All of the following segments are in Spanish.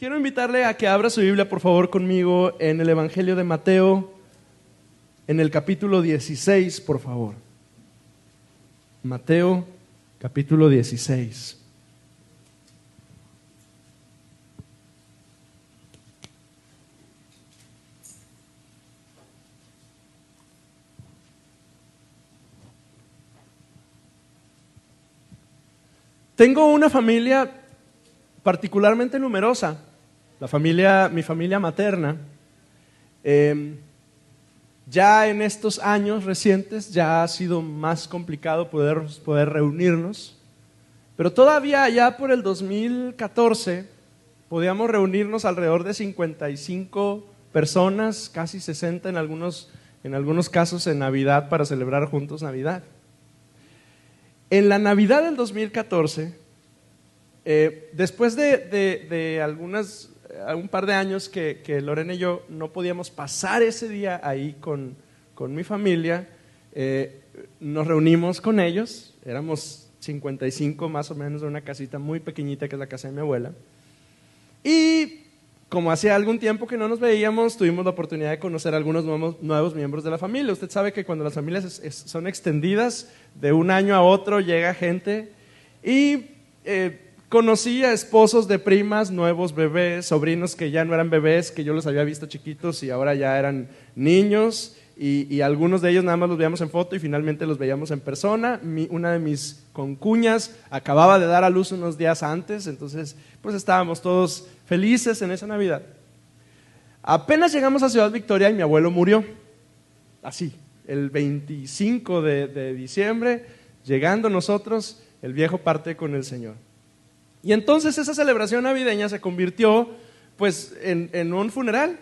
Quiero invitarle a que abra su Biblia, por favor, conmigo en el Evangelio de Mateo, en el capítulo 16, por favor. Mateo, capítulo 16. Tengo una familia particularmente numerosa la familia, mi familia materna, em, ya en estos años recientes ya ha sido más complicado poder, poder reunirnos, pero todavía ya por el 2014 podíamos reunirnos alrededor de 55 personas, casi 60 en algunos, en algunos casos en Navidad para celebrar juntos Navidad. En la Navidad del 2014, eh, después de, de algunas un par de años que, Lorena y yo no podíamos pasar ese día ahí con, mi familia. Eh, nos reunimos con ellos, éramos 55 más o menos de una casita muy pequeñita que es la casa de mi abuela. Y como hacía algún tiempo que no nos veíamos, tuvimos la oportunidad de conocer a algunos nuevos, miembros de la familia. Usted sabe que cuando las familias son extendidas, de un año a otro llega gente y eh, Conocí a esposos de primas, nuevos bebés, sobrinos que ya no eran bebés, que yo los había visto chiquitos y ahora ya eran niños. Y, algunos de ellos nada más los veíamos en foto y finalmente los veíamos en persona. una de mis concuñas acababa de dar a luz unos días antes, entonces pues estábamos todos felices en esa Navidad. Apenas llegamos a Ciudad Victoria y mi abuelo murió. Así, el 25 de, de diciembre, llegando nosotros, el viejo parte con el Señor. Y entonces esa celebración navideña se convirtió pues en, un funeral.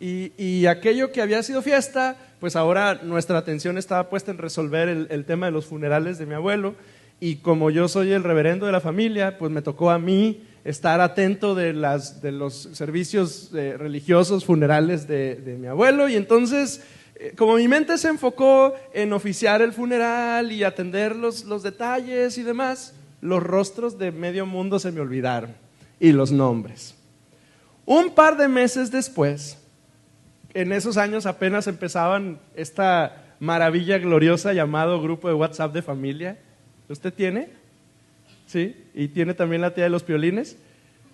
Y, aquello que había sido fiesta, pues ahora nuestra atención estaba puesta en resolver el, tema de los funerales de mi abuelo. Y como yo soy el reverendo de la familia, pues me tocó a mí estar atento de, los servicios eh, religiosos funerales de, mi abuelo. Y entonces, eh, como mi mente se enfocó en oficiar el funeral y atender los detalles y demás, los rostros de medio mundo se me olvidaron y los nombres. Un par de meses después, en esos años apenas empezaban esta maravilla gloriosa llamado grupo de WhatsApp de familia. ¿Usted tiene? ¿Sí? ¿Y tiene también la tía de los piolines?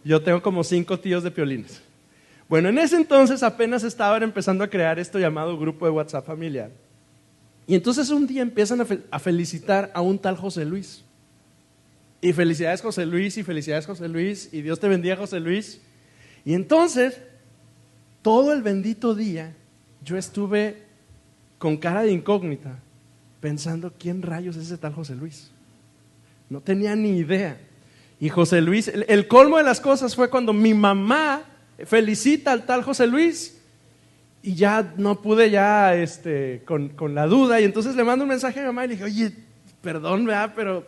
Yo tengo como cinco tíos de piolines. Bueno, en ese entonces apenas estaban empezando a crear esto llamado grupo de WhatsApp familiar. Y entonces un día empiezan a, felicitar a un tal José Luis. Y felicidades José Luis, y felicidades José Luis, y Dios te bendiga José Luis. Y entonces, todo el bendito día, yo estuve con cara de incógnita, pensando, ¿quién rayos es ese tal José Luis? No tenía ni idea. Y José Luis, el, colmo de las cosas fue cuando mi mamá felicita al tal José Luis y ya no pude ya este, con, con la duda y entonces le mando un mensaje a mi mamá y le dije, oye, perdón, ¿verdad? Pero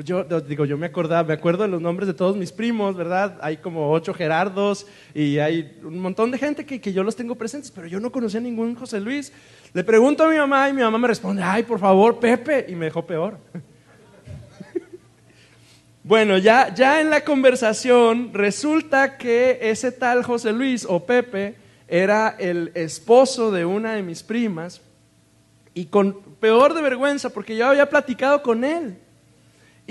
pues yo digo, yo me acordaba, me acuerdo de los nombres de todos mis primos, ¿verdad? Hay como ocho Gerardos y hay un montón de gente que, que yo los tengo presentes, pero yo no conocía a ningún José Luis. Le pregunto a mi mamá y mi mamá me responde, ay, por favor, Pepe, y me dejó peor. bueno, ya, ya en la conversación resulta que ese tal José Luis o Pepe era el esposo de una de mis primas y con peor de vergüenza porque yo había platicado con él.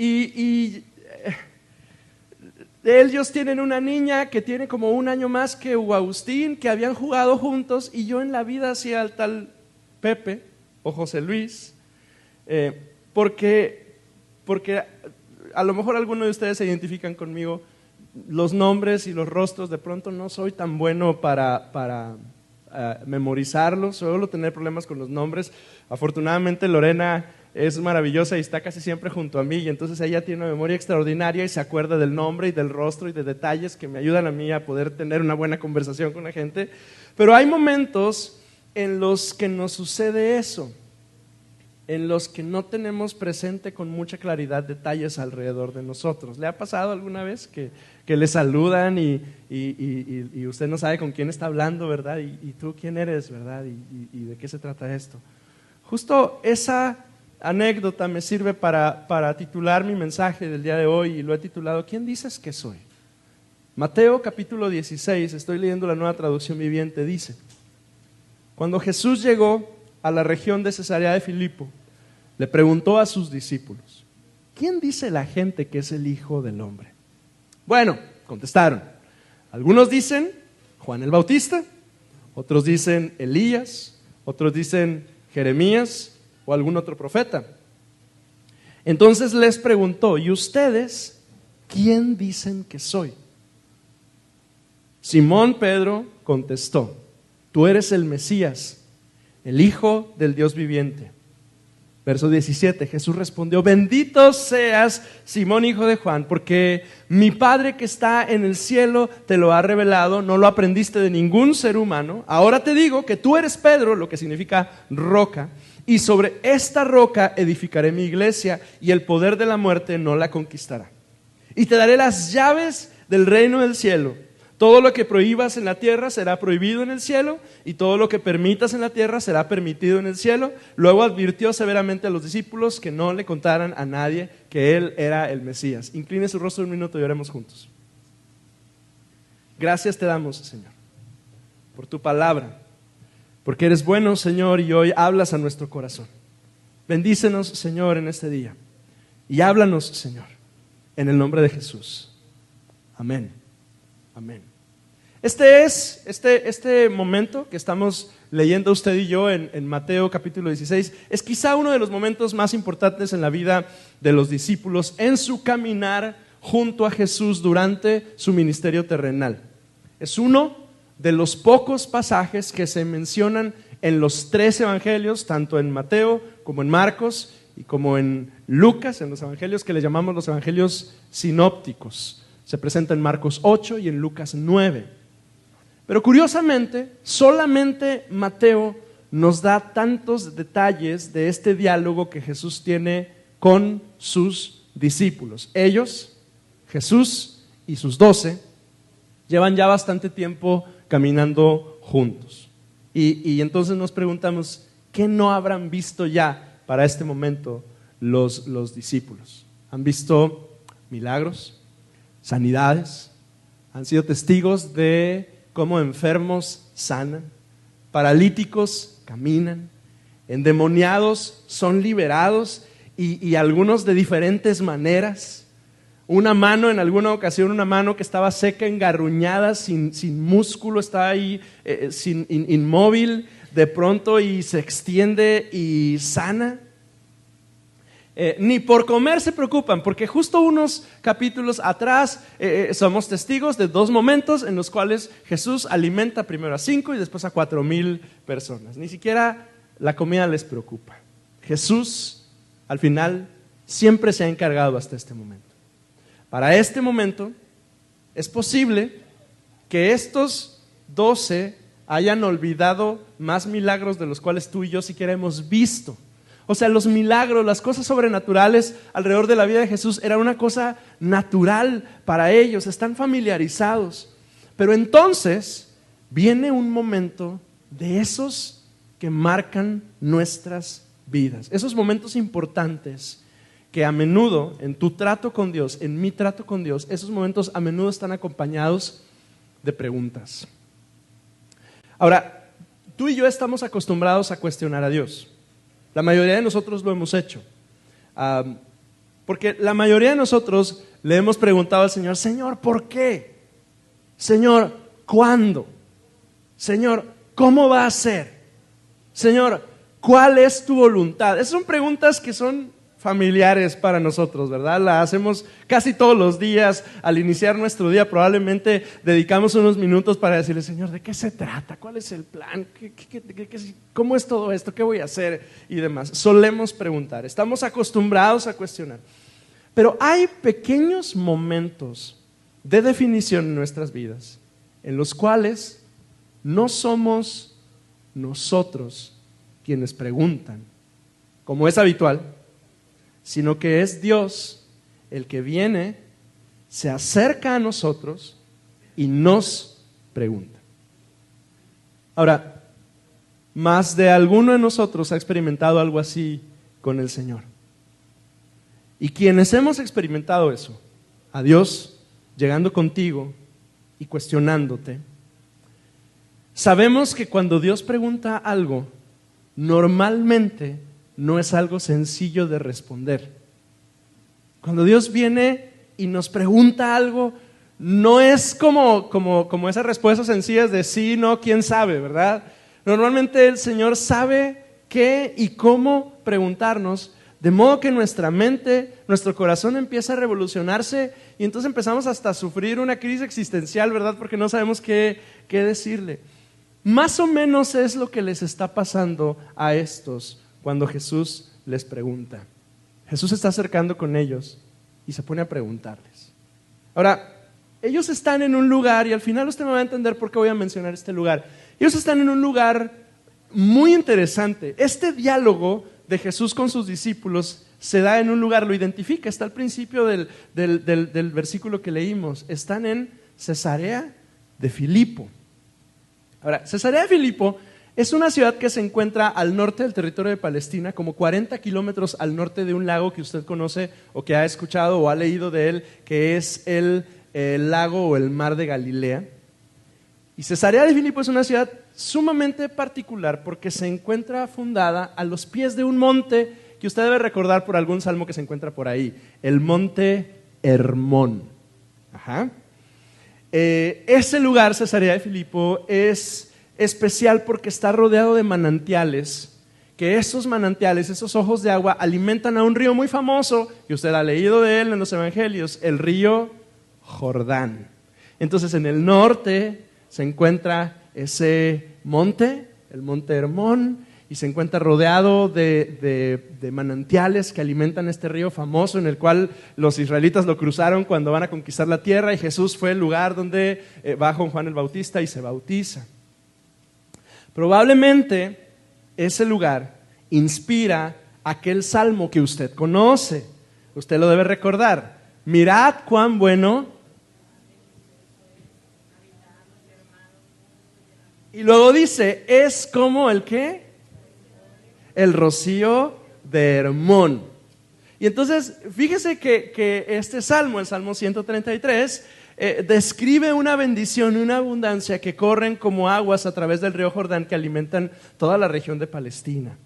Y, eh, ellos tienen una niña que tiene como un año más que Hugo Agustín, que habían jugado juntos, y yo en la vida hacía al tal Pepe o José Luis, eh, porque, porque a lo mejor algunos de ustedes se identifican conmigo, los nombres y los rostros, de pronto no soy tan bueno para, para eh, memorizarlos, suelo tener problemas con los nombres. Afortunadamente Lorena es maravillosa y está casi siempre junto a mí y entonces ella tiene una memoria extraordinaria y se acuerda del nombre y del rostro y de detalles que me ayudan a mí a poder tener una buena conversación con la gente. Pero hay momentos en los que nos sucede eso, en los que no tenemos presente con mucha claridad detalles alrededor de nosotros. ¿Le ha pasado alguna vez que, le saludan y, usted no sabe con quién está hablando, verdad? Y, tú quién eres, verdad? y de qué se trata esto? Justo esa anécdota me sirve para, titular mi mensaje del día de hoy y lo he titulado ¿Quién dices que soy? Mateo capítulo 16, estoy leyendo la nueva traducción viviente, dice, cuando Jesús llegó a la región de Cesarea de Filipo, le preguntó a sus discípulos, ¿quién dice la gente que es el Hijo del Hombre? Bueno, contestaron, algunos dicen Juan el Bautista, otros dicen Elías, otros dicen Jeremías o algún otro profeta. Entonces les preguntó, ¿y ustedes quién dicen que soy? Simón Pedro contestó, tú eres el Mesías, el Hijo del Dios viviente. Verso 17, Jesús respondió, bendito seas, Simón, hijo de Juan, porque mi Padre que está en el cielo te lo ha revelado, no lo aprendiste de ningún ser humano. Ahora te digo que tú eres Pedro, lo que significa roca, y sobre esta roca edificaré mi iglesia, y el poder de la muerte no la conquistará. Y te daré las llaves del reino del cielo. Todo lo que prohíbas en la tierra será prohibido en el cielo y todo lo que permitas en la tierra será permitido en el cielo. Luego advirtió severamente a los discípulos que no le contaran a nadie que él era el Mesías. Incline su rostro un minuto y oremos juntos. Gracias te damos, Señor, por tu palabra, porque eres bueno, Señor, y hoy hablas a nuestro corazón. Bendícenos, Señor, en este día y háblanos, Señor, en el nombre de Jesús. Amén. Amén. Este es, este, este momento que estamos leyendo usted y yo en, en, Mateo capítulo 16, es quizá uno de los momentos más importantes en la vida de los discípulos en su caminar junto a Jesús durante su ministerio terrenal. Es uno de los pocos pasajes que se mencionan en los tres evangelios, tanto en Mateo como en Marcos y como en Lucas, en los evangelios que le llamamos los evangelios sinópticos. Se presenta en Marcos 8 y en Lucas 9. Pero curiosamente, solamente Mateo nos da tantos detalles de este diálogo que Jesús tiene con sus discípulos. Ellos, Jesús y sus doce, llevan ya bastante tiempo caminando juntos. Y, entonces nos preguntamos, ¿qué no habrán visto ya para este momento los, los discípulos? ¿Han visto milagros, sanidades? ¿Han sido testigos de cómo enfermos sanan, paralíticos caminan, endemoniados son liberados y, algunos de diferentes maneras. Una mano, en alguna ocasión, una mano que estaba seca, engarruñada, sin, músculo, está ahí eh, eh, sin, inmóvil, de pronto y se extiende y sana. Eh, ni por comer se preocupan, porque justo unos capítulos atrás somos testigos de dos momentos en los cuales Jesús alimenta primero a cinco y después a cuatro mil personas. Ni siquiera la comida les preocupa. Jesús, al final, siempre se ha encargado hasta este momento. Para este momento, es posible que estos doce hayan olvidado más milagros de los cuales tú y yo siquiera hemos visto o sea, los milagros, las cosas sobrenaturales alrededor de la vida de Jesús era una cosa natural para ellos, están familiarizados. Pero entonces viene un momento de esos que marcan nuestras vidas, esos momentos importantes que a menudo en tu trato con Dios, en mi trato con Dios, esos momentos a menudo están acompañados de preguntas. Ahora, tú y yo estamos acostumbrados a cuestionar a Dios. La mayoría de nosotros lo hemos hecho. porque la mayoría de nosotros le hemos preguntado al Señor, Señor, ¿por qué? Señor, ¿cuándo? Señor, ¿cómo va a ser? Señor, ¿cuál es tu voluntad? Esas son preguntas que son familiares para nosotros, ¿verdad? La hacemos casi todos los días. Al iniciar nuestro día probablemente dedicamos unos minutos para decirle, Señor, ¿de qué se trata? ¿Cuál es el plan? cómo es todo esto? ¿Qué voy a hacer? Y demás. Solemos preguntar. Estamos acostumbrados a cuestionar. Pero hay pequeños momentos de definición en nuestras vidas en los cuales no somos nosotros quienes preguntan, como es habitual, sino que es Dios el que viene, se acerca a nosotros y nos pregunta. Ahora, más de alguno de nosotros ha experimentado algo así con el Señor. Y quienes hemos experimentado eso, a Dios llegando contigo y cuestionándote, sabemos que cuando Dios pregunta algo, normalmente no es algo sencillo de responder. Cuando Dios viene y nos pregunta algo, no es como, como, como esas respuestas sencillas de sí, no, quién sabe, ¿verdad? Normalmente el Señor sabe qué y cómo preguntarnos, de modo que nuestra mente, nuestro corazón empieza a revolucionarse y entonces empezamos hasta a sufrir una crisis existencial, ¿verdad? Porque no sabemos qué, qué decirle. Más o menos es lo que les está pasando a estos cuando Jesús les pregunta. Jesús se está acercando con ellos y se pone a preguntarles. Ahora, ellos están en un lugar, y al final usted me va a entender por qué voy a mencionar este lugar. Ellos están en un lugar muy interesante. Este diálogo de Jesús con sus discípulos se da en un lugar, lo identifica, está al principio del, del versículo que leímos. Están en Cesarea de Filipo. Ahora, Cesarea de Filipo es una ciudad que se encuentra al norte del territorio de Palestina, como 40 kilómetros al norte de un lago que usted conoce o que ha escuchado o ha leído de él, que es el, lago o el mar de Galilea. Y Cesarea de Filipo es una ciudad sumamente particular porque se encuentra fundada a los pies de un monte que usted debe recordar por algún salmo que se encuentra por ahí, el monte Hermón. Eh, ese lugar, Cesarea de Filipo, es especial porque está rodeado de manantiales, que esos manantiales, esos ojos de agua, alimentan a un río muy famoso, y usted ha leído de él en los Evangelios, el río Jordán. Entonces en el norte se encuentra ese monte, el monte Hermón, y se encuentra rodeado de, manantiales que alimentan este río famoso en el cual los israelitas lo cruzaron cuando van a conquistar la tierra y Jesús fue el lugar donde eh, va Juan el Bautista y se bautiza. Probablemente ese lugar inspira aquel salmo que usted conoce. Usted lo debe recordar. Mirad cuán bueno. Y luego dice, es como el qué? El rocío de Hermón. Y entonces, fíjese que, que este salmo, el Salmo 133, eh, describe una bendición y una abundancia que corren como aguas a través del río Jordán que alimentan toda la región de Palestina.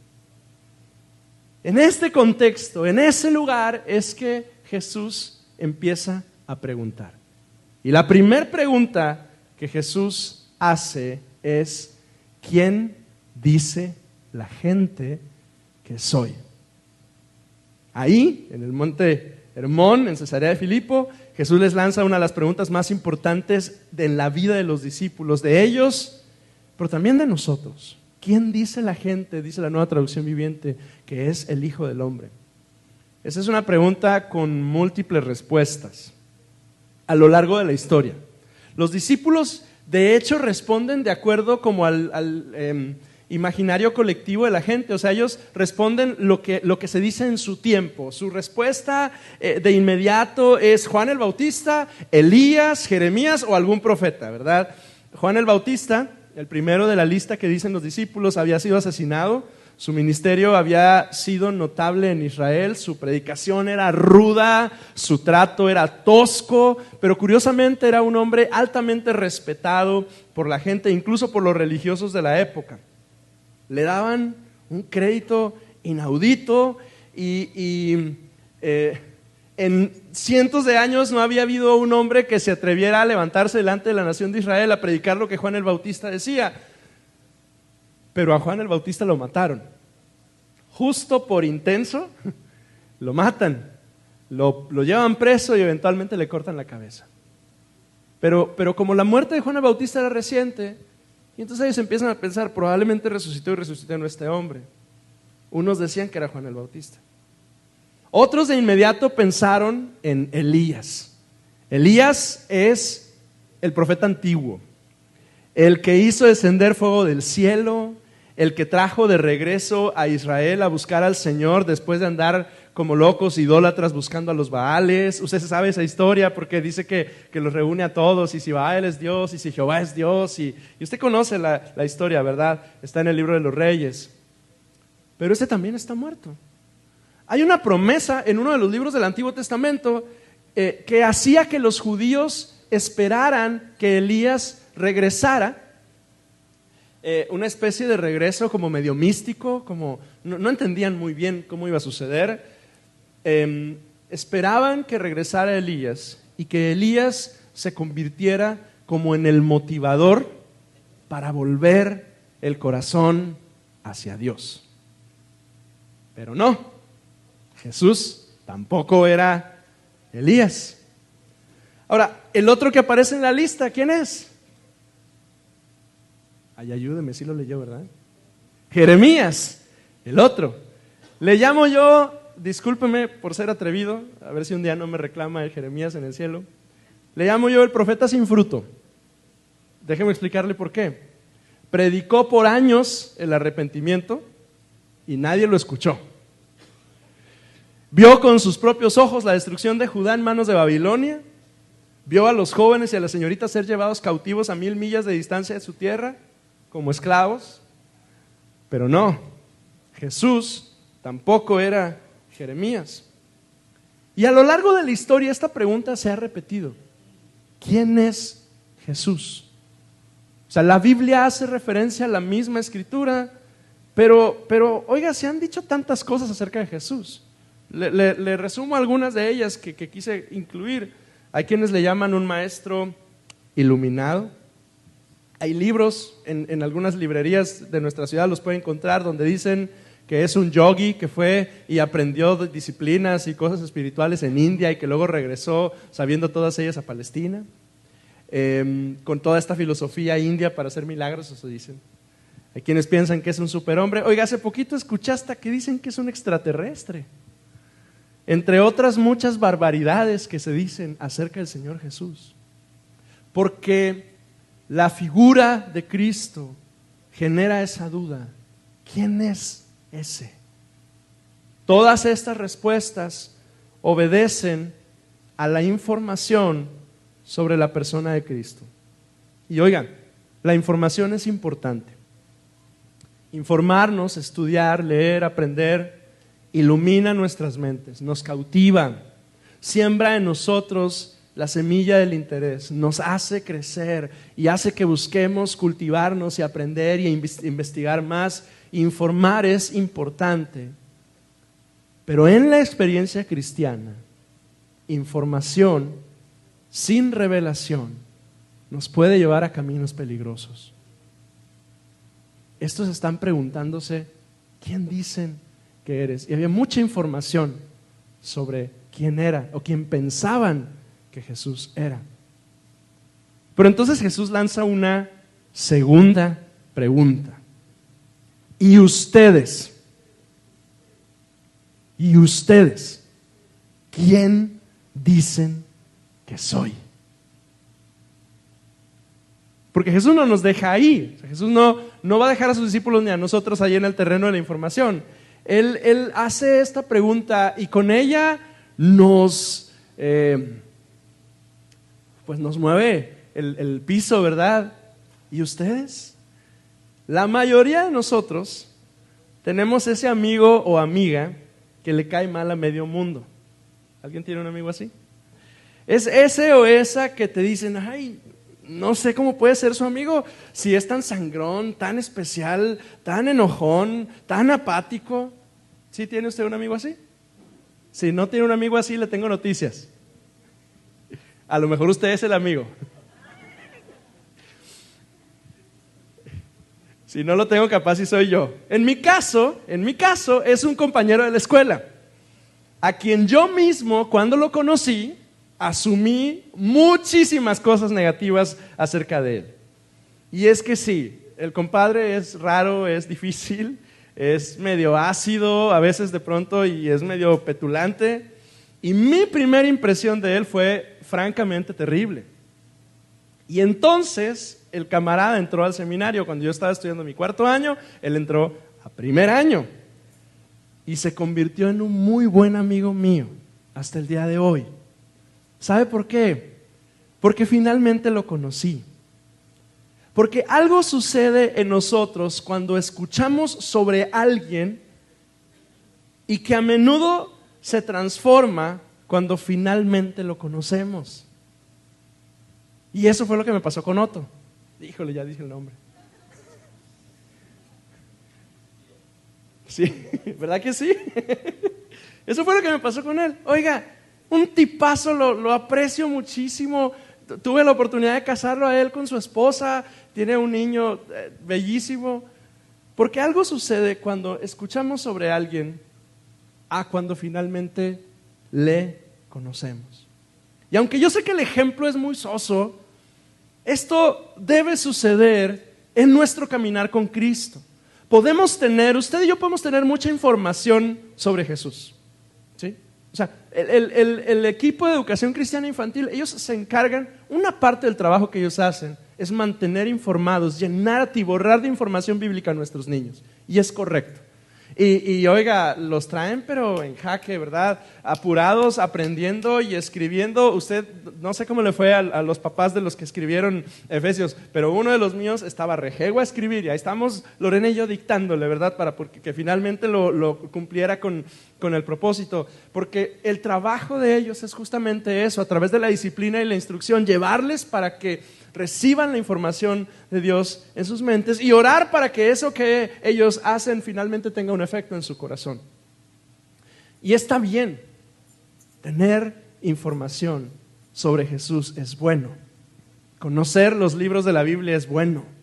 En este contexto, en ese lugar, es que Jesús empieza a preguntar. Y la primera pregunta que Jesús hace es, ¿quién dice la gente que soy? Ahí, en el monte Hermón, en Cesarea de Filipo, Jesús les lanza una de las preguntas más importantes en la vida de los discípulos, de ellos, pero también de nosotros. ¿Quién dice la gente, dice la nueva traducción viviente, que es el Hijo del Hombre? Esa es una pregunta con múltiples respuestas a lo largo de la historia. Los discípulos, de hecho, responden de acuerdo como al... Em, imaginario colectivo de la gente. O sea, ellos responden lo que, lo que se dice en su tiempo. Su respuesta eh, de inmediato es Juan el Bautista, Elías, Jeremías o algún profeta, ¿verdad? Juan el Bautista, el primero de la lista que dicen los discípulos, había sido asesinado. Su ministerio había sido notable en Israel, su predicación era ruda, su trato era tosco, pero curiosamente era un hombre altamente respetado por la gente, incluso por los religiosos de la época le daban un crédito inaudito y, eh, en cientos de años no había habido un hombre que se atreviera a levantarse delante de la nación de Israel a predicar lo que Juan el Bautista decía. Pero a Juan el Bautista lo mataron. Justo por intenso, lo matan, lo, llevan preso y eventualmente le cortan la cabeza. Pero, pero como la muerte de Juan el Bautista era reciente, y entonces ellos empiezan a pensar, probablemente resucitó y resucitó no este hombre. Unos decían que era Juan el Bautista. Otros de inmediato pensaron en Elías. Elías es el profeta antiguo, el que hizo descender fuego del cielo, el que trajo de regreso a Israel a buscar al Señor después de andar como locos, idólatras, buscando a los Baales. Usted sabe esa historia porque dice que, los reúne a todos y si Baal es Dios y si Jehová es Dios. Y, usted conoce la, historia, ¿verdad? Está en el libro de los reyes. Pero ese también está muerto. Hay una promesa en uno de los libros del Antiguo Testamento eh, que hacía que los judíos esperaran que Elías regresara, eh, una especie de regreso como medio místico, como no, entendían muy bien cómo iba a suceder. Em, esperaban que regresara Elías y que Elías se convirtiera como en el motivador para volver el corazón hacia Dios. Pero no, Jesús tampoco era Elías. Ahora, el otro que aparece en la lista, ¿quién es? Ay, ayúdeme, si lo leyó, ¿verdad? Jeremías, el otro. Le llamo yo, discúlpeme por ser atrevido, a ver si un día no me reclama el Jeremías en el cielo. Le llamo yo el profeta sin fruto. Déjeme explicarle por qué. Predicó por años el arrepentimiento y nadie lo escuchó. Vio con sus propios ojos la destrucción de Judá en manos de Babilonia. Vio a los jóvenes y a las señoritas ser llevados cautivos a mil millas de distancia de su tierra como esclavos. Pero no, Jesús tampoco era Jeremías. Y a lo largo de la historia esta pregunta se ha repetido. ¿Quién es Jesús? O sea, la Biblia hace referencia a la misma escritura, pero, pero oiga, se han dicho tantas cosas acerca de Jesús. Le, resumo algunas de ellas que, quise incluir. Hay quienes le llaman un maestro iluminado. Hay libros en, en algunas librerías de nuestra ciudad, los pueden encontrar, donde dicen que es un yogi que fue y aprendió disciplinas y cosas espirituales en India y que luego regresó sabiendo todas ellas a Palestina, em, con toda esta filosofía india para hacer milagros, eso dicen. Hay quienes piensan que es un superhombre. Oiga, hace poquito escuchaste que dicen que es un extraterrestre. Entre otras muchas barbaridades que se dicen acerca del Señor Jesús. Porque la figura de Cristo genera esa duda. ¿Quién es ese. Todas estas respuestas obedecen a la información sobre la persona de Cristo. Y oigan, la información es importante. Informarnos, estudiar, leer, aprender, ilumina nuestras mentes, nos cautiva, siembra en nosotros la semilla del interés, nos hace crecer y hace que busquemos cultivarnos y aprender y investigar más informar es importante, pero en la experiencia cristiana, información sin revelación nos puede llevar a caminos peligrosos. Estos están preguntándose, ¿quién dicen que eres? Y había mucha información sobre quién era o quién pensaban que Jesús era. Pero entonces Jesús lanza una segunda pregunta. Y ustedes, y ustedes, ¿quién dicen que soy? Porque Jesús no nos deja ahí. Jesús no, no va a dejar a sus discípulos ni a nosotros ahí en el terreno de la información. Él, él hace esta pregunta y con ella nos, eh, pues nos mueve el, el piso, ¿verdad? ¿Y ustedes? La mayoría de nosotros tenemos ese amigo o amiga que le cae mal a medio mundo. ¿Alguien tiene un amigo así? Es ese o esa que te dicen, ay, no sé cómo puede ser su amigo si es tan sangrón, tan especial, tan enojón, tan apático. ¿Sí tiene usted un amigo así? Si no tiene un amigo así, le tengo noticias. A lo mejor usted es el amigo. Si no lo tengo capaz y soy yo. En mi caso, en mi caso es un compañero de la escuela, a quien yo mismo cuando lo conocí asumí muchísimas cosas negativas acerca de él. Y es que sí, el compadre es raro, es difícil, es medio ácido a veces de pronto y es medio petulante. Y mi primera impresión de él fue francamente terrible. Y entonces el camarada entró al seminario cuando yo estaba estudiando mi cuarto año, él entró a primer año y se convirtió en un muy buen amigo mío hasta el día de hoy. ¿Sabe por qué? Porque finalmente lo conocí. Porque algo sucede en nosotros cuando escuchamos sobre alguien y que a menudo se transforma cuando finalmente lo conocemos. Y eso fue lo que me pasó con Otto. Híjole, ya dije el nombre. Sí, ¿verdad que sí? Eso fue lo que me pasó con él. Oiga, un tipazo, lo, aprecio muchísimo. Tuve la oportunidad de casarlo a él con su esposa, tiene un niño eh, bellísimo. Porque algo sucede cuando escuchamos sobre alguien a cuando finalmente le conocemos. Y aunque yo sé que el ejemplo es muy soso, esto debe suceder en nuestro caminar con Cristo. Podemos tener, usted y yo podemos tener mucha información sobre Jesús. ¿sí? O sea, el, equipo de educación cristiana infantil, ellos se encargan, una parte del trabajo que ellos hacen es mantener informados, llenar, atiborrar de información bíblica a nuestros niños. Y es correcto. Y, oiga, los traen pero en jaque, ¿verdad? Apurados, aprendiendo y escribiendo. Usted, no sé cómo le fue a, los papás de los que escribieron Efesios, pero uno de los míos estaba rejego a escribir y ahí estamos Lorena y yo dictándole, ¿verdad? Para que finalmente lo, cumpliera con, con el propósito. Porque el trabajo de ellos es justamente eso, a través de la disciplina y la instrucción, llevarles para que reciban la información de Dios en sus mentes y orar para que eso que ellos hacen finalmente tenga un efecto en su corazón. Y está bien, tener información sobre Jesús es bueno. Conocer los libros de la Biblia es bueno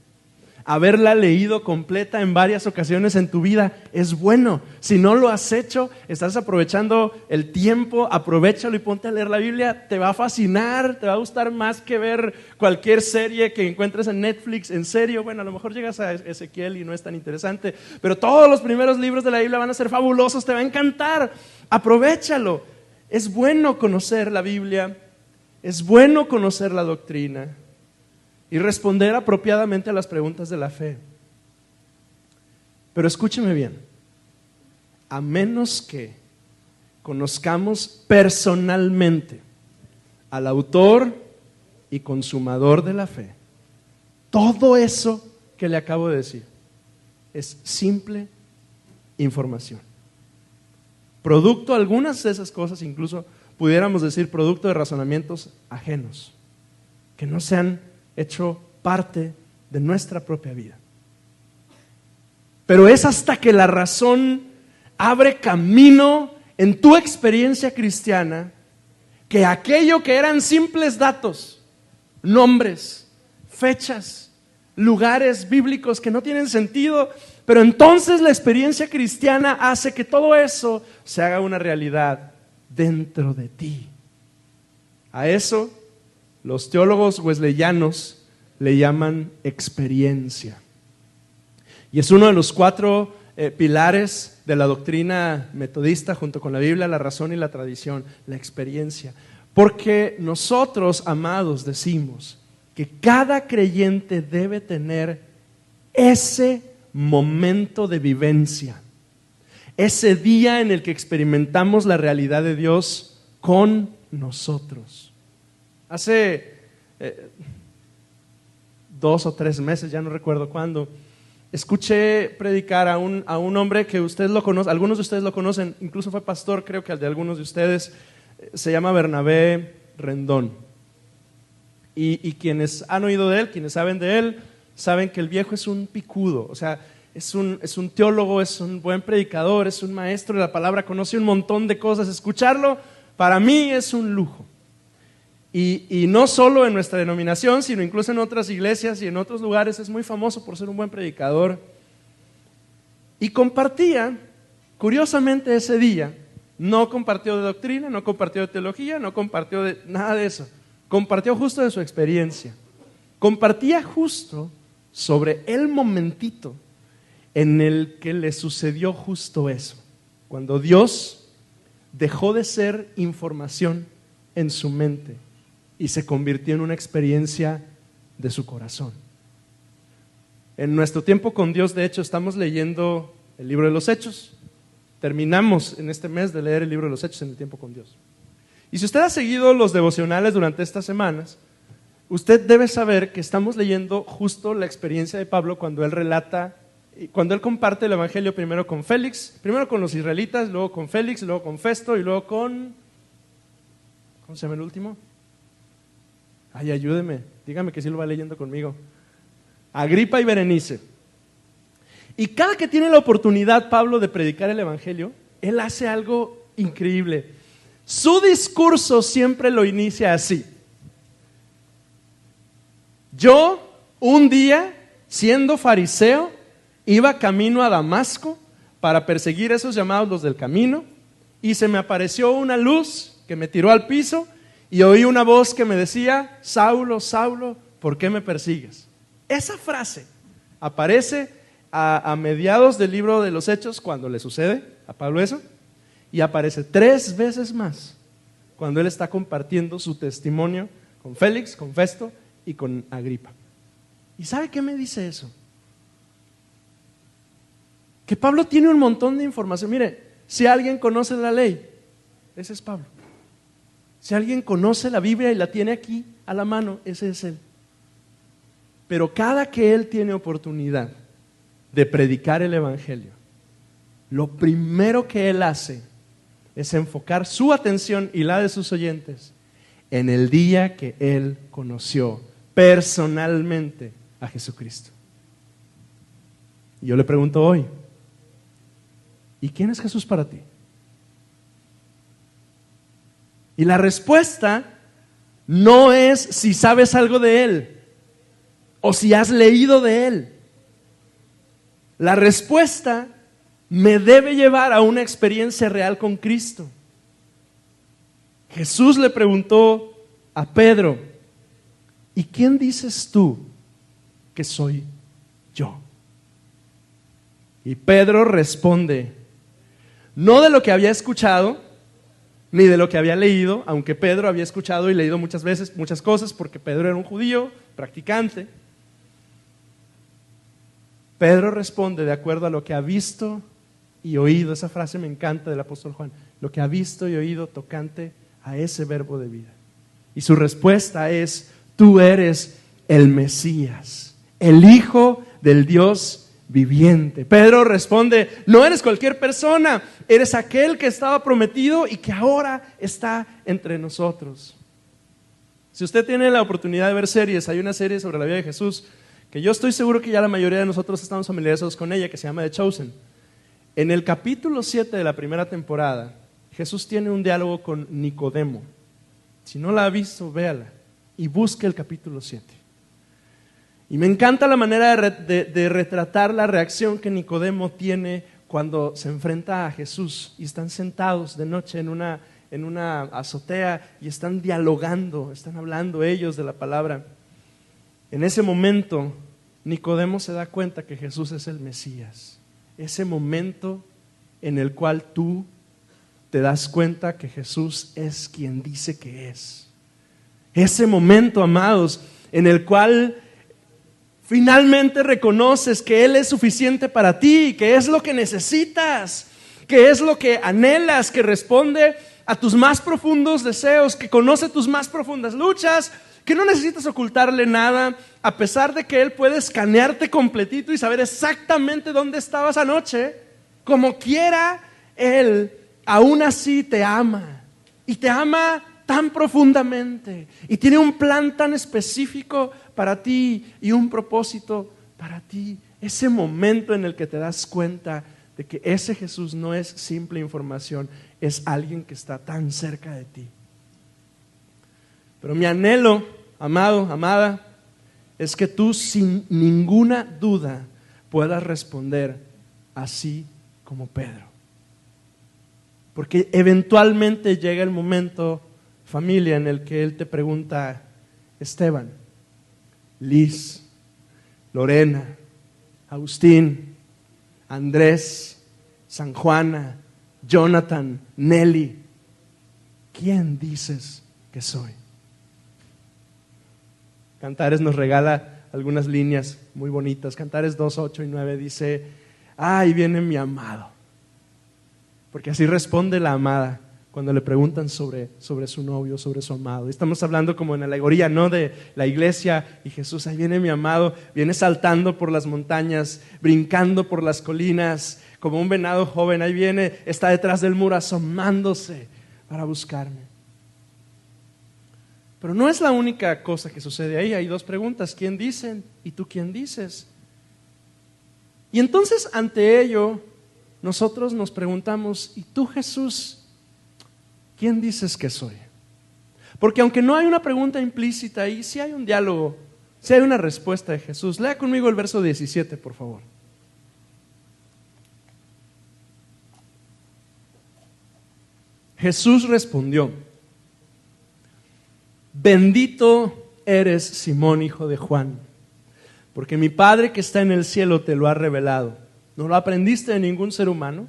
haberla leído completa en varias ocasiones en tu vida es bueno. Si no lo has hecho, estás aprovechando el tiempo, aprovechalo y ponte a leer la Biblia. Te va a fascinar, te va a gustar más que ver cualquier serie que encuentres en Netflix. En serio, bueno, a lo mejor llegas a Ezequiel y no es tan interesante, pero todos los primeros libros de la Biblia van a ser fabulosos, te va a encantar. Aprovechalo. Es bueno conocer la Biblia, es bueno conocer la doctrina y responder apropiadamente a las preguntas de la fe. Pero escúcheme bien, a menos que conozcamos personalmente al autor y consumador de la fe, todo eso que le acabo de decir es simple información. Producto, algunas de esas cosas incluso pudiéramos decir producto de razonamientos ajenos, que no sean hecho parte de nuestra propia vida. Pero es hasta que la razón abre camino en tu experiencia cristiana que aquello que eran simples datos, nombres, fechas, lugares bíblicos que no tienen sentido, pero entonces la experiencia cristiana hace que todo eso se haga una realidad dentro de ti. A eso los teólogos wesleyanos le llaman experiencia. Y es uno de los cuatro eh, pilares de la doctrina metodista junto con la Biblia, la razón y la tradición, la experiencia. Porque nosotros, amados, decimos que cada creyente debe tener ese momento de vivencia, ese día en el que experimentamos la realidad de Dios con nosotros. Hace eh, dos o tres meses, ya no recuerdo cuándo, escuché predicar a un, a un hombre que ustedes lo conocen, algunos de ustedes lo conocen, incluso fue pastor, creo que al de algunos de ustedes, eh, se llama Bernabé Rendón. Y, y, quienes han oído de él, quienes saben de él, saben que el viejo es un picudo, o sea, es un, es un teólogo, es un buen predicador, es un maestro de la palabra, conoce un montón de cosas. Escucharlo para mí es un lujo. Y, no solo en nuestra denominación, sino incluso en otras iglesias y en otros lugares, es muy famoso por ser un buen predicador. Y compartía, curiosamente ese día, no compartió de doctrina, no compartió de teología, no compartió de nada de eso. Compartió justo de su experiencia. Compartía justo sobre el momentito en el que le sucedió justo eso. Cuando Dios dejó de ser información en su mente y se convirtió en una experiencia de su corazón. En nuestro tiempo con Dios, de hecho, estamos leyendo el libro de los Hechos. Terminamos en este mes de leer el libro de los Hechos en el tiempo con Dios. Y si usted ha seguido los devocionales durante estas semanas, usted debe saber que estamos leyendo justo la experiencia de Pablo cuando él relata, cuando él comparte el Evangelio primero con Félix, primero con los israelitas, luego con Félix, luego con Festo y luego con... ¿Cómo se llama el último? Ay, ayúdeme. Dígame que sí lo va leyendo conmigo. Agripa y Berenice. Y cada que tiene la oportunidad Pablo de predicar el Evangelio, él hace algo increíble. Su discurso siempre lo inicia así. Yo, un día, siendo fariseo, iba camino a Damasco para perseguir esos llamados los del camino y se me apareció una luz que me tiró al piso y oí una voz que me decía, Saulo, Saulo, ¿por qué me persigues? Esa frase aparece a, mediados del libro de los Hechos cuando le sucede a Pablo eso y aparece tres veces más cuando él está compartiendo su testimonio con Félix, con Festo y con Agripa. ¿Y sabe qué me dice eso? Que Pablo tiene un montón de información. Mire, si alguien conoce la ley, ese es Pablo. Si alguien conoce la Biblia y la tiene aquí a la mano, ese es él. Pero cada que él tiene oportunidad de predicar el Evangelio, lo primero que él hace es enfocar su atención y la de sus oyentes en el día que él conoció personalmente a Jesucristo. Y yo le pregunto hoy, ¿y quién es Jesús para ti? Y la respuesta no es si sabes algo de Él o si has leído de Él. La respuesta me debe llevar a una experiencia real con Cristo. Jesús le preguntó a Pedro, ¿y quién dices tú que soy yo? Y Pedro responde, no de lo que había escuchado, ni de lo que había leído, aunque Pedro había escuchado y leído muchas veces muchas cosas, porque Pedro era un judío practicante. Pedro responde de acuerdo a lo que ha visto y oído. Esa frase me encanta del apóstol Juan. Lo que ha visto y oído tocante a ese verbo de vida. Y su respuesta es, tú eres el Mesías, el Hijo del Dios viviente. Pedro responde, no eres cualquier persona, eres aquel que estaba prometido y que ahora está entre nosotros. Si usted tiene la oportunidad de ver series, hay una serie sobre la vida de Jesús que yo estoy seguro que ya la mayoría de nosotros estamos familiarizados con ella, que se llama The Chosen. En el capítulo 7 de la primera temporada, Jesús tiene un diálogo con Nicodemo. Si no la ha visto, véala y busque el capítulo 7. Y me encanta la manera de, retratar la reacción que Nicodemo tiene cuando se enfrenta a Jesús y están sentados de noche en una, en una azotea y están dialogando, están hablando ellos de la palabra. En ese momento, Nicodemo se da cuenta que Jesús es el Mesías. Ese momento en el cual tú te das cuenta que Jesús es quien dice que es. Ese momento, amados, en el cual finalmente reconoces que Él es suficiente para ti, que es lo que necesitas, que es lo que anhelas, que responde a tus más profundos deseos, que conoce tus más profundas luchas, que no necesitas ocultarle nada, a pesar de que Él puede escanearte completito y saber exactamente dónde estabas anoche, como quiera, Él aún así te ama. Y te ama tan profundamente. Y tiene un plan tan específico para ti y un propósito para ti. Ese momento en el que te das cuenta de que ese Jesús no es simple información, es alguien que está tan cerca de ti. Pero mi anhelo, amado, amada, es que tú sin ninguna duda puedas responder así como Pedro. Porque eventualmente llega el momento, familia, en el que Él te pregunta, Esteban, Liz, Lorena, Agustín, Andrés, San Juana, Jonathan, Nelly, ¿quién dices que soy? Cantares nos regala algunas líneas muy bonitas. Cantares 2, 8 y 9 dice, ay, viene mi amado. Porque así responde la amada cuando le preguntan sobre, sobre su novio, sobre su amado. Estamos hablando como en alegoría, ¿no? De la iglesia y Jesús, ahí viene mi amado, viene saltando por las montañas, brincando por las colinas, como un venado joven, ahí viene, está detrás del muro asomándose para buscarme. Pero no es la única cosa que sucede ahí. Hay dos preguntas. ¿Quién dicen? ¿Y tú quién dices? Y entonces ante ello, nosotros nos preguntamos, ¿y tú Jesús, quién dices que soy? Porque aunque no hay una pregunta implícita ahí, sí hay un diálogo, sí hay una respuesta de Jesús. Lea conmigo el verso 17, por favor. Jesús respondió, bendito eres Simón, hijo de Juan, porque mi Padre que está en el cielo te lo ha revelado. No lo aprendiste de ningún ser humano.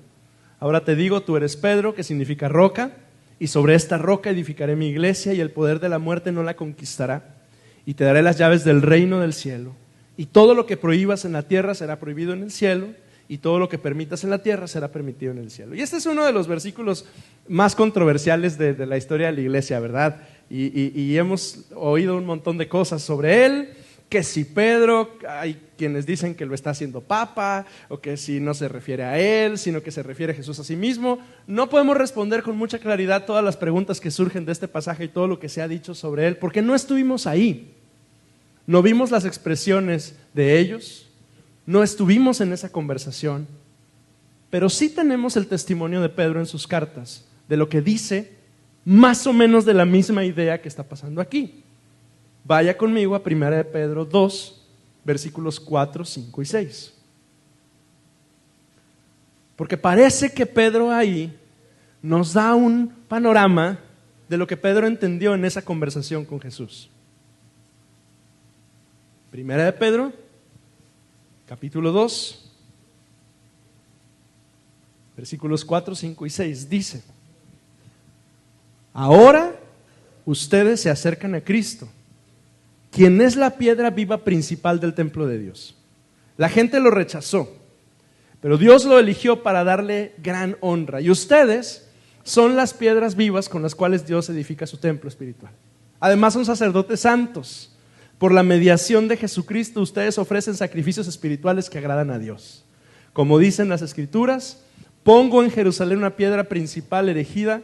Ahora te digo, tú eres Pedro, que significa roca, y sobre esta roca edificaré mi iglesia y el poder de la muerte no la conquistará. Y te daré las llaves del reino del cielo. Y todo lo que prohíbas en la tierra será prohibido en el cielo y todo lo que permitas en la tierra será permitido en el cielo. Y este es uno de los versículos más controversiales de, la historia de la iglesia, ¿verdad? Y, hemos oído un montón de cosas sobre él, que si Pedro, hay quienes dicen que lo está haciendo papa, o que si no se refiere a él, sino que se refiere a Jesús a sí mismo. No podemos responder con mucha claridad todas las preguntas que surgen de este pasaje y todo lo que se ha dicho sobre él, porque no estuvimos ahí. No vimos las expresiones de ellos, no estuvimos en esa conversación, pero sí tenemos el testimonio de Pedro en sus cartas, de lo que dice más o menos de la misma idea que está pasando aquí. Vaya conmigo a 1 de Pedro 2, versículos 4, 5 y 6. Porque parece que Pedro ahí nos da un panorama de lo que Pedro entendió en esa conversación con Jesús. Primera de Pedro capítulo 2, versículos 4, 5 y 6, dice, ahora ustedes se acercan a Cristo, quien es la piedra viva principal del templo de Dios. La gente lo rechazó, pero Dios lo eligió para darle gran honra. Y ustedes son las piedras vivas con las cuales Dios edifica su templo espiritual. Además son sacerdotes santos por la mediación de Jesucristo ustedes ofrecen sacrificios espirituales que agradan a Dios. Como dicen las escrituras, pongo en Jerusalén una piedra principal erigida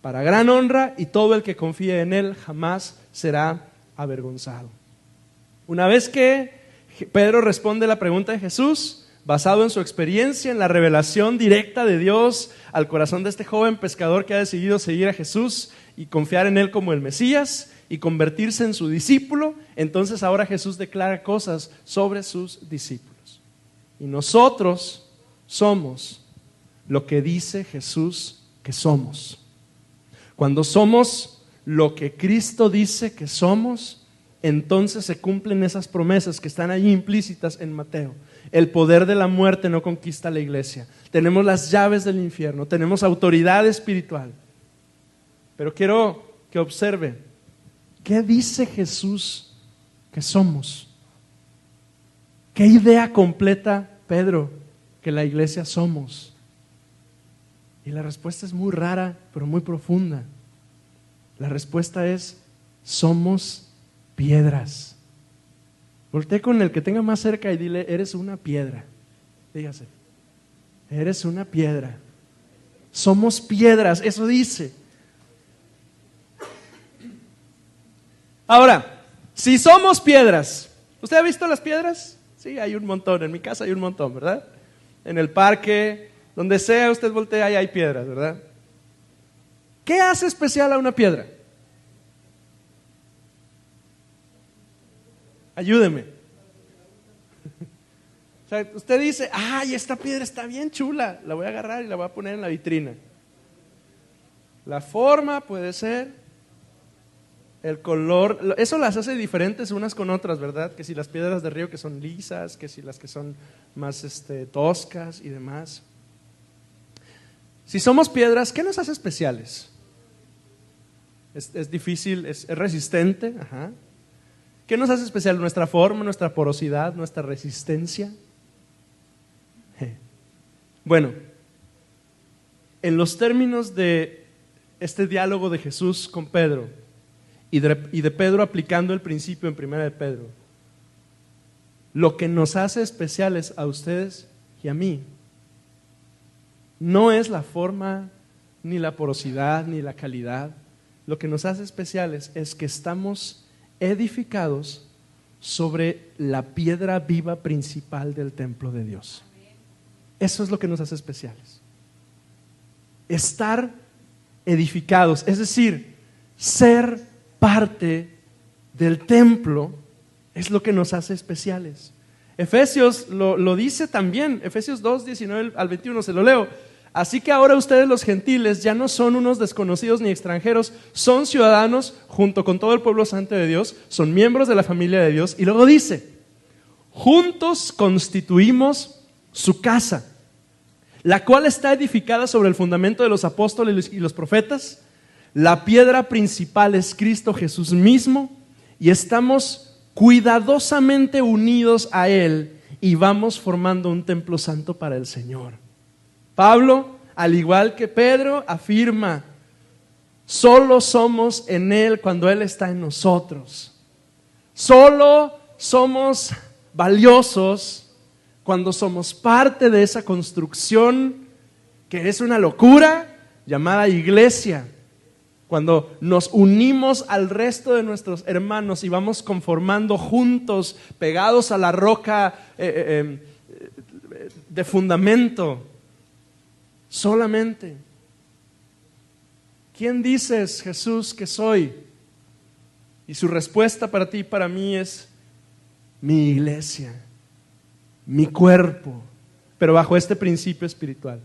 para gran honra y todo el que confíe en él jamás será avergonzado. Una vez que Pedro responde la pregunta de Jesús, basado en su experiencia, en la revelación directa de Dios al corazón de este joven pescador que ha decidido seguir a Jesús y confiar en él como el Mesías, y convertirse en su discípulo, entonces ahora Jesús declara cosas sobre sus discípulos. Y nosotros somos lo que dice Jesús que somos. Cuando somos lo que Cristo dice que somos, entonces se cumplen esas promesas que están ahí implícitas en Mateo. El poder de la muerte no conquista la iglesia. Tenemos las llaves del infierno, tenemos autoridad espiritual. Pero quiero que observe ¿Qué dice Jesús que somos? ¿Qué idea completa Pedro que la iglesia somos? Y la respuesta es muy rara, pero muy profunda. La respuesta es, somos piedras. Volté con el que tenga más cerca y dile, eres una piedra. Dígase, eres una piedra. Somos piedras, eso dice. Ahora, si somos piedras, ¿usted ha visto las piedras? Sí, hay un montón, en mi casa hay un montón, ¿verdad? En el parque, donde sea usted voltea y hay piedras, ¿verdad? ¿Qué hace especial a una piedra? Ayúdeme. O sea, usted dice, ay, esta piedra está bien chula, la voy a agarrar y la voy a poner en la vitrina. La forma puede ser, el color, eso las hace diferentes unas con otras, ¿verdad? Que si las piedras de río que son lisas, que si las que son más este, toscas y demás. Si somos piedras, ¿qué nos hace especiales? Es, difícil, es, resistente. Ajá. ¿Qué nos hace especial? Nuestra forma, nuestra porosidad, nuestra resistencia. Bueno, en los términos de este diálogo de Jesús con Pedro, y de, Pedro aplicando el principio en primera de Pedro. Lo que nos hace especiales a ustedes y a mí no es la forma, ni la porosidad, ni la calidad, lo que nos hace especiales es que estamos edificados sobre la piedra viva principal del templo de Dios. Eso es lo que nos hace especiales. Estar edificados, es decir, ser parte del templo es lo que nos hace especiales. Efesios lo, lo dice también, Efesios 2, 19 al 21, se lo leo. Así que ahora ustedes los gentiles ya no son unos desconocidos ni extranjeros, son ciudadanos junto con todo el pueblo santo de Dios, son miembros de la familia de Dios. Y luego dice, juntos constituimos su casa, la cual está edificada sobre el fundamento de los apóstoles y los profetas. La piedra principal es Cristo Jesús mismo y estamos cuidadosamente unidos a Él y vamos formando un templo santo para el Señor. Pablo, al igual que Pedro, afirma, solo somos en Él cuando Él está en nosotros. Solo somos valiosos cuando somos parte de esa construcción que es una locura llamada iglesia. Cuando nos unimos al resto de nuestros hermanos y vamos conformando juntos, pegados a la roca eh, eh, eh, de fundamento, solamente. ¿Quién dices, Jesús, que soy? Y su respuesta para ti y para mí es mi iglesia, mi cuerpo, pero bajo este principio espiritual.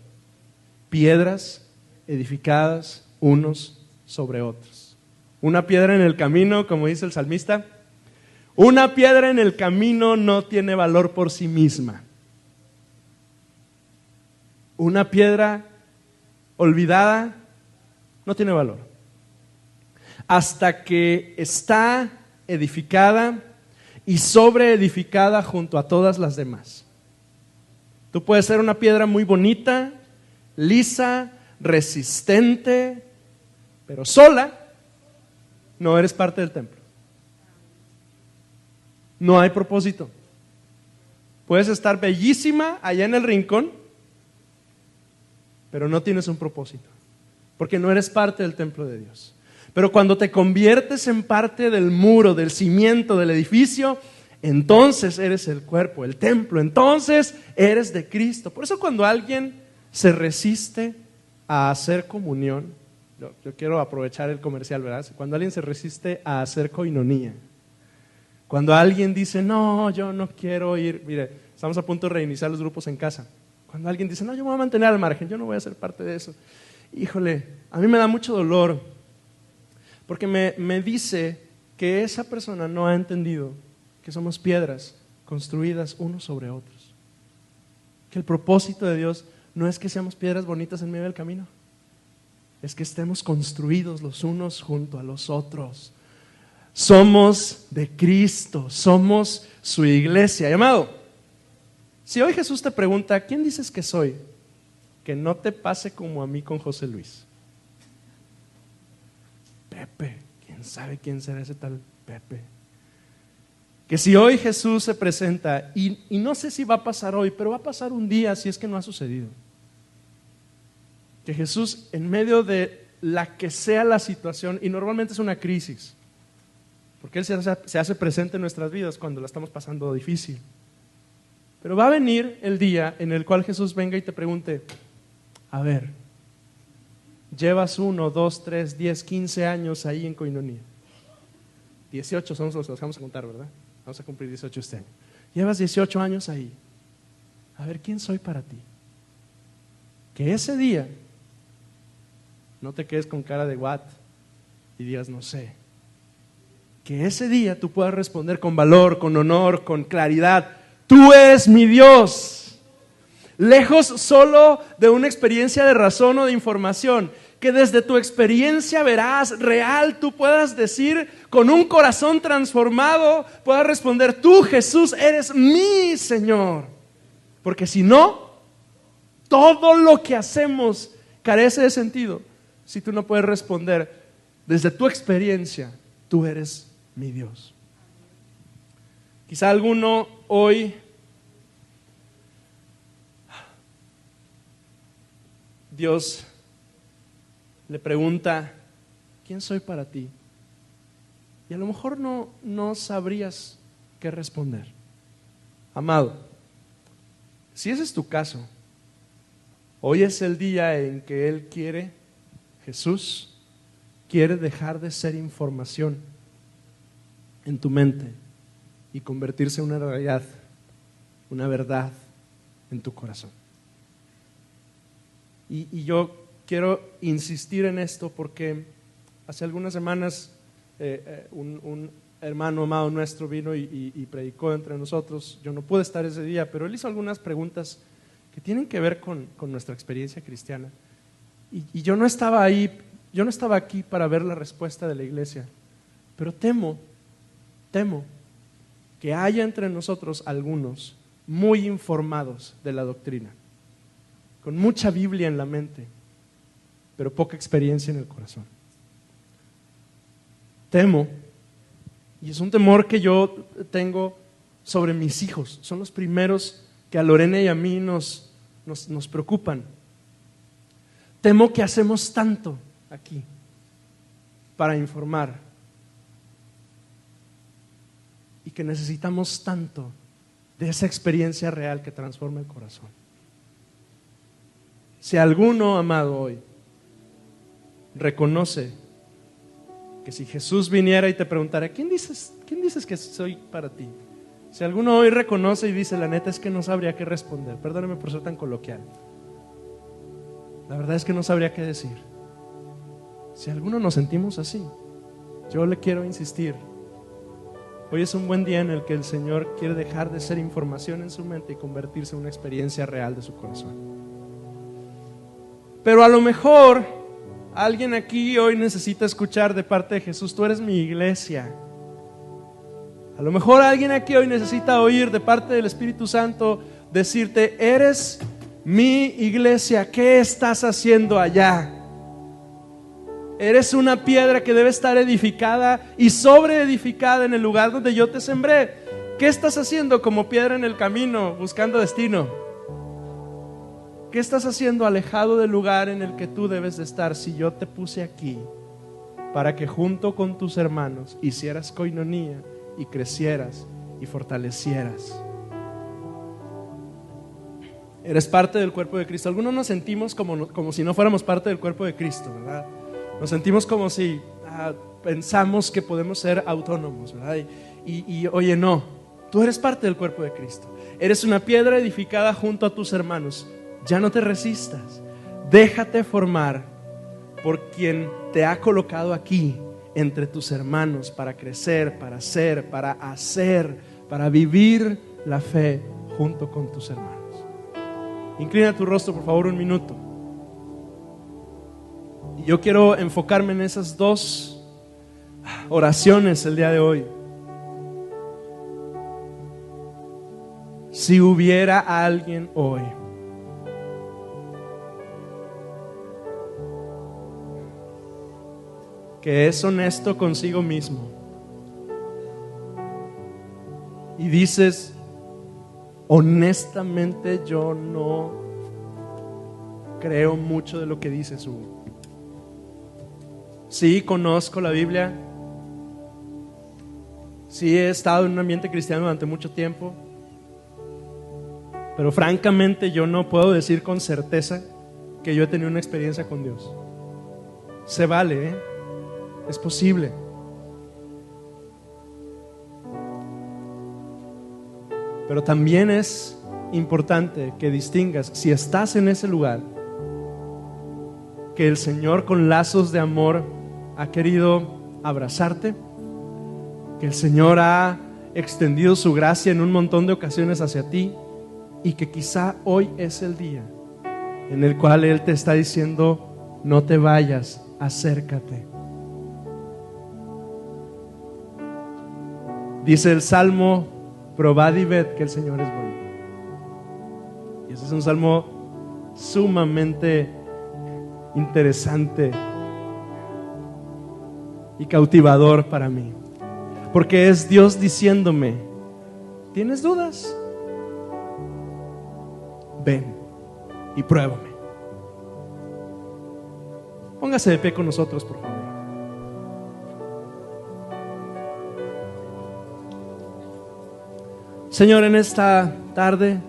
Piedras edificadas unos sobre otros. Una piedra en el camino, como dice el salmista, una piedra en el camino no tiene valor por sí misma. Una piedra olvidada no tiene valor. Hasta que está edificada y sobreedificada junto a todas las demás. Tú puedes ser una piedra muy bonita, lisa, resistente, pero sola no eres parte del templo. No hay propósito. Puedes estar bellísima allá en el rincón, pero no tienes un propósito, porque no eres parte del templo de Dios. Pero cuando te conviertes en parte del muro, del cimiento, del edificio, entonces eres el cuerpo, el templo, entonces eres de Cristo. Por eso cuando alguien se resiste a hacer comunión, yo, quiero aprovechar el comercial, ¿verdad? Cuando alguien se resiste a hacer coinonía, cuando alguien dice, no, yo no quiero ir, mire, estamos a punto de reiniciar los grupos en casa. Cuando alguien dice, no, yo me voy a mantener al margen, yo no voy a ser parte de eso. Híjole, a mí me da mucho dolor, porque me, me dice que esa persona no ha entendido que somos piedras construidas unos sobre otros. Que el propósito de Dios no es que seamos piedras bonitas en medio del camino, es que estemos construidos los unos junto a los otros. Somos de Cristo, somos su iglesia. Llamado, si hoy Jesús te pregunta, ¿quién dices que soy? Que no te pase como a mí con José Luis. Pepe, ¿quién sabe quién será ese tal Pepe? Que si hoy Jesús se presenta, y, y no sé si va a pasar hoy, pero va a pasar un día si es que no ha sucedido. Que Jesús, en medio de la que sea la situación, y normalmente es una crisis, porque Él se se hace presente en nuestras vidas cuando la estamos pasando difícil. Pero va a venir el día en el cual Jesús venga y te pregunte, a ver, llevas uno, dos, tres, diez, quince años ahí en Coinonía. Dieciocho somos los que vamos a contar, ¿verdad? Vamos a cumplir dieciocho este año. Llevas dieciocho años ahí. A ver, ¿quién soy para ti? Que ese día no te quedes con cara de what y digas no sé. Que ese día tú puedas responder con valor, con honor, con claridad Tú eres mi Dios. Lejos solo de una experiencia de razón o de información, que desde tu experiencia verás real, tú puedas decir con un corazón transformado, puedas responder, tú Jesús eres mi Señor. Porque si no, todo lo que hacemos carece de sentido si tú no puedes responder desde tu experiencia, tú eres mi Dios. Quizá alguno hoy Dios le pregunta, ¿quién soy para ti? Y a lo mejor no, no sabrías qué responder. Amado, si ese es tu caso, hoy es el día en que Él quiere, Jesús, quiere dejar de ser información en tu mente y convertirse en una realidad, una verdad en tu corazón. Y, yo quiero insistir en esto porque hace algunas semanas eh, eh, un, hermano amado nuestro vino y, predicó entre nosotros. Yo no pude estar ese día, pero él hizo algunas preguntas que tienen que ver con, nuestra experiencia cristiana. y yo no estaba ahí, yo no estaba aquí para ver la respuesta de la iglesia, pero temo, temo que haya entre nosotros algunos muy informados de la doctrina, con mucha Biblia en la mente, pero poca experiencia en el corazón. Temo, y es un temor que yo tengo sobre mis hijos, son los primeros que a Lorena y a mí nos, nos, preocupan. Temo que hacemos tanto aquí para informar y que necesitamos tanto de esa experiencia real que transforma el corazón. Si alguno, amado, hoy reconoce que si Jesús viniera y te preguntara, ¿quién dices, ¿quién dices que soy para ti? Si alguno hoy reconoce y dice, la neta es que no sabría qué responder, perdóneme por ser tan coloquial. La verdad es que no sabría qué decir. Si alguno nos sentimos así, yo le quiero insistir Hoy es un buen día en el que el Señor quiere dejar de ser información en su mente y convertirse en una experiencia real de su corazón. Pero a lo mejor alguien aquí hoy necesita escuchar de parte de Jesús, tú eres mi iglesia. A lo mejor alguien aquí hoy necesita oír de parte del Espíritu Santo decirte, eres mi iglesia, ¿qué estás haciendo allá? Eres una piedra que debe estar edificada y sobreedificada en el lugar donde yo te sembré. ¿Qué estás haciendo como piedra en el camino buscando destino? ¿Qué estás haciendo alejado del lugar en el que tú debes de estar si yo te puse aquí para que junto con tus hermanos hicieras coinonía y crecieras y fortalecieras? Eres parte del cuerpo de Cristo. Algunos nos sentimos como, como si no fuéramos parte del cuerpo de Cristo, ¿verdad? Nos sentimos como si ah, pensamos que podemos ser autónomos, ¿verdad? Y, y oye, no, tú eres parte del cuerpo de Cristo. Eres una piedra edificada junto a tus hermanos. Ya no te resistas. Déjate formar por quien te ha colocado aquí entre tus hermanos para crecer, para ser, para hacer, para vivir la fe junto con tus hermanos. Inclina tu rostro, por favor, un minuto. Y yo quiero enfocarme en esas dos oraciones el día de hoy. Si hubiera alguien hoy que es honesto consigo mismo y dices, honestamente yo no creo mucho de lo que dices, Hugo. Sí, conozco la Biblia. Sí, he estado en un ambiente cristiano durante mucho tiempo. Pero francamente yo no puedo decir con certeza que yo he tenido una experiencia con Dios. Se vale, ¿eh? Es posible. Pero también es importante que distingas si estás en ese lugar, que el Señor con lazos de amor ha querido abrazarte, que el Señor ha extendido su gracia en un montón de ocasiones hacia ti y que quizá hoy es el día en el cual Él te está diciendo, no te vayas, acércate. Dice el Salmo, probad y ved que el Señor es bueno. Y ese es un salmo sumamente interesante y cautivador para mí. Porque es Dios diciéndome, ¿tienes dudas? Ven y pruébame. Póngase de pie con nosotros, por favor. Señor, en esta tarde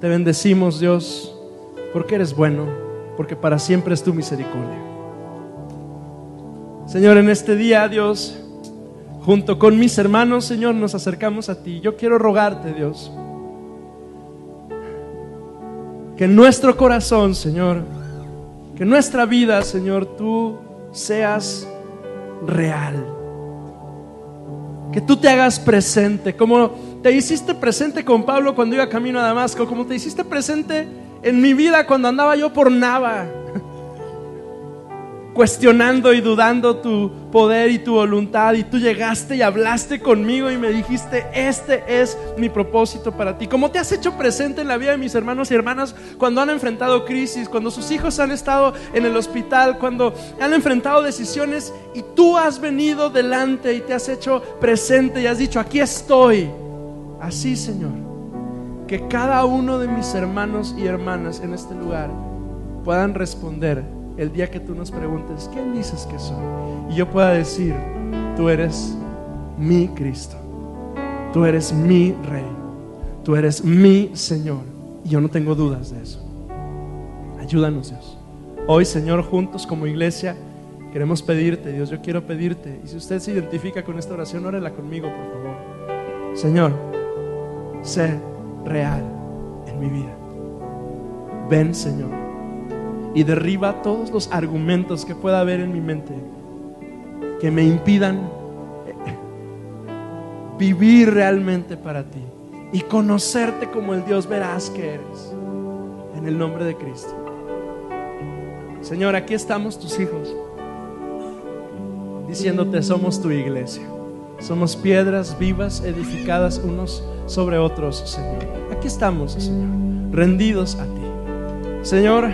te bendecimos, Dios, porque eres bueno, porque para siempre es tu misericordia. Señor, en este día, Dios, junto con mis hermanos, Señor, nos acercamos a ti. Yo quiero rogarte, Dios, que en nuestro corazón, Señor, que nuestra vida, Señor, tú seas real. Que tú te hagas presente, como te hiciste presente con Pablo cuando iba camino a Damasco, como te hiciste presente en mi vida cuando andaba yo por Nava cuestionando y dudando tu poder y tu voluntad y tú llegaste y hablaste conmigo y me dijiste, este es mi propósito para ti. Como te has hecho presente en la vida de mis hermanos y hermanas cuando han enfrentado crisis, cuando sus hijos han estado en el hospital, cuando han enfrentado decisiones y tú has venido delante y te has hecho presente y has dicho, aquí estoy. Así, Señor, que cada uno de mis hermanos y hermanas en este lugar puedan responder el día que tú nos preguntes, ¿quién dices que soy? Y yo pueda decir, tú eres mi Cristo, tú eres mi Rey, tú eres mi Señor. Y yo no tengo dudas de eso. Ayúdanos, Dios. Hoy, Señor, juntos como iglesia, queremos pedirte, Dios, yo quiero pedirte. Y si usted se identifica con esta oración, órela conmigo, por favor. Señor, sé real en mi vida. Ven, Señor y derriba todos los argumentos que pueda haber en mi mente que me impidan vivir realmente para ti y conocerte como el Dios veraz que eres. En el nombre de Cristo. Señor, aquí estamos tus hijos, diciéndote somos tu iglesia. Somos piedras vivas edificadas unos sobre otros, Señor. Aquí estamos, Señor, rendidos a ti. Señor,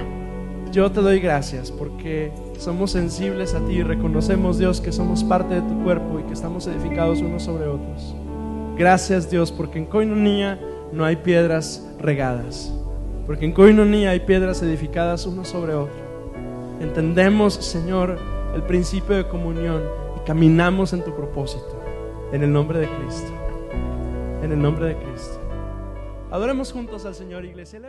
yo te doy gracias porque somos sensibles a ti y reconocemos, Dios, que somos parte de tu cuerpo y que estamos edificados unos sobre otros. Gracias, Dios, porque en Coinonía no hay piedras regadas, porque en Coinonía hay piedras edificadas uno sobre otro. Entendemos, Señor, el principio de comunión y caminamos en tu propósito. En el nombre de Cristo. En el nombre de Cristo. Adoremos juntos al Señor, iglesia.